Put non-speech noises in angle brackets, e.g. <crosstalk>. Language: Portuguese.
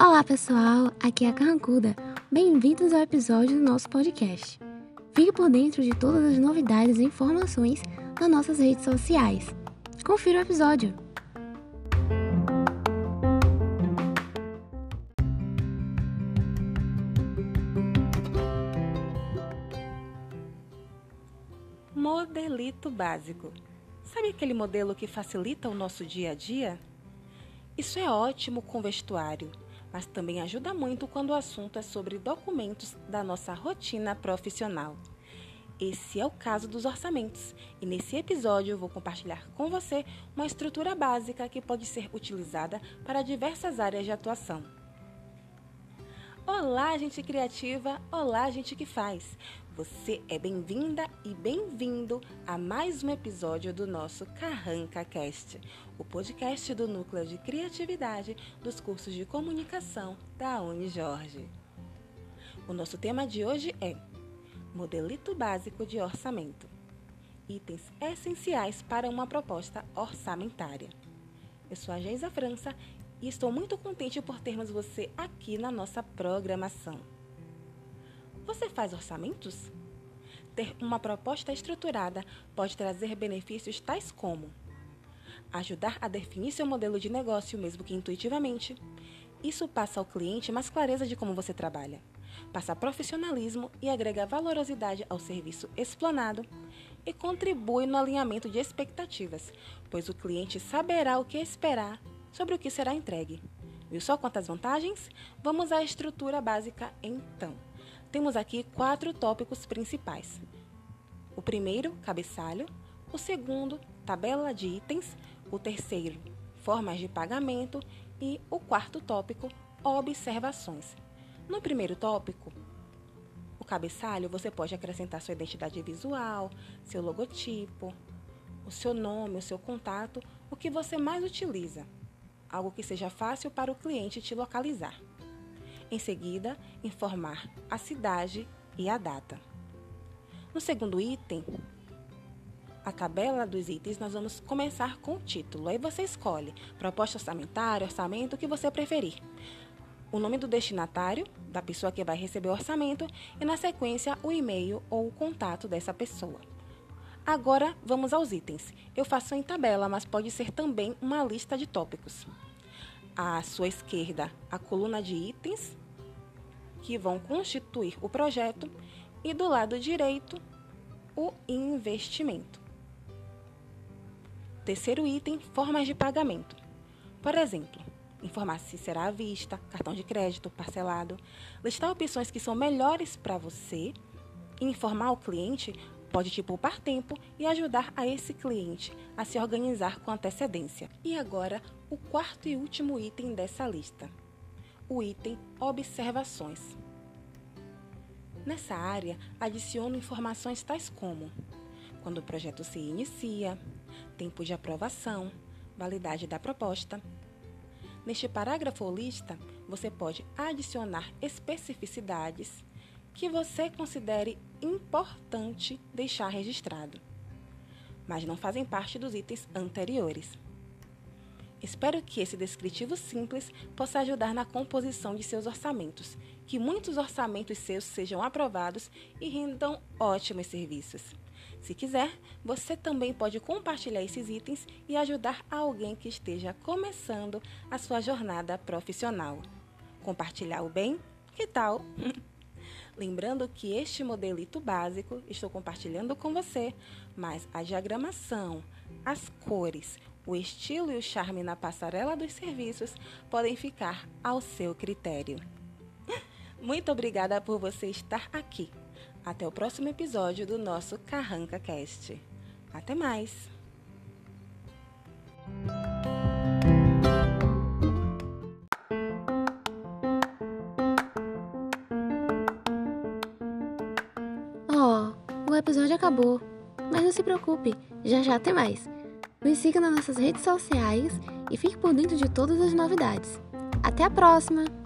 Olá pessoal, aqui é a Carrancuda. Bem-vindos ao episódio do nosso podcast. Fique por dentro de todas as novidades e informações nas nossas redes sociais. Confira o episódio! Modelito básico. Sabe aquele modelo que facilita o nosso dia a dia? Isso é ótimo com vestuário, mas também ajuda muito quando o assunto é sobre documentos da nossa rotina profissional. Esse é o caso dos orçamentos, e nesse episódio eu vou compartilhar com você uma estrutura básica que pode ser utilizada para diversas áreas de atuação. Olá, gente criativa! Olá, gente que faz! Você é bem-vinda e bem-vindo a mais um episódio do nosso Carranca Cast, o podcast do Núcleo de Criatividade dos cursos de comunicação da Unijorge. O nosso tema de hoje é Modelito Básico de Orçamento itens essenciais para uma proposta orçamentária. Eu sou a Geisa França e estou muito contente por termos você aqui na nossa programação. Você faz orçamentos? Ter uma proposta estruturada pode trazer benefícios tais como ajudar a definir seu modelo de negócio, mesmo que intuitivamente. Isso passa ao cliente mais clareza de como você trabalha, passa profissionalismo e agrega valorosidade ao serviço explanado e contribui no alinhamento de expectativas, pois o cliente saberá o que esperar sobre o que será entregue. Viu só quantas vantagens? Vamos à estrutura básica então. Temos aqui quatro tópicos principais. O primeiro, cabeçalho. O segundo, tabela de itens. O terceiro, formas de pagamento. E o quarto tópico, observações. No primeiro tópico, o cabeçalho, você pode acrescentar sua identidade visual, seu logotipo, o seu nome, o seu contato, o que você mais utiliza algo que seja fácil para o cliente te localizar. Em seguida, informar a cidade e a data. No segundo item, a tabela dos itens, nós vamos começar com o título. Aí você escolhe proposta orçamentária, orçamento, o que você preferir. O nome do destinatário, da pessoa que vai receber o orçamento, e na sequência o e-mail ou o contato dessa pessoa. Agora vamos aos itens. Eu faço em tabela, mas pode ser também uma lista de tópicos. À sua esquerda, a coluna de itens que vão constituir o projeto e do lado direito, o investimento. Terceiro item, formas de pagamento. Por exemplo, informar se será à vista, cartão de crédito, parcelado, listar opções que são melhores para você e informar o cliente pode te poupar tempo e ajudar a esse cliente a se organizar com antecedência. E agora, o quarto e último item dessa lista: o item Observações. Nessa área, adiciono informações tais como quando o projeto se inicia, tempo de aprovação, validade da proposta. Neste parágrafo ou lista, você pode adicionar especificidades que você considere importante deixar registrado, mas não fazem parte dos itens anteriores. Espero que esse descritivo simples possa ajudar na composição de seus orçamentos, que muitos orçamentos seus sejam aprovados e rendam ótimos serviços. Se quiser, você também pode compartilhar esses itens e ajudar alguém que esteja começando a sua jornada profissional. Compartilhar o bem? Que tal? <laughs> Lembrando que este modelito básico estou compartilhando com você, mas a diagramação, as cores, o estilo e o charme na passarela dos serviços podem ficar ao seu critério. <laughs> Muito obrigada por você estar aqui. Até o próximo episódio do nosso Carranca Cast. Até mais! Episódio acabou. Mas não se preocupe, já já tem mais. Nos siga nas nossas redes sociais e fique por dentro de todas as novidades. Até a próxima!